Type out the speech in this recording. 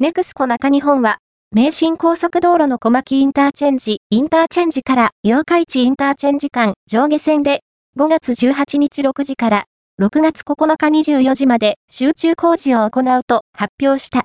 NEXCO 中日本は、名神高速道路の小牧インターチェンジ、インターチェンジから八日市インターチェンジ間上下線で5月18日6時から6月9日24時まで集中工事を行うと発表した。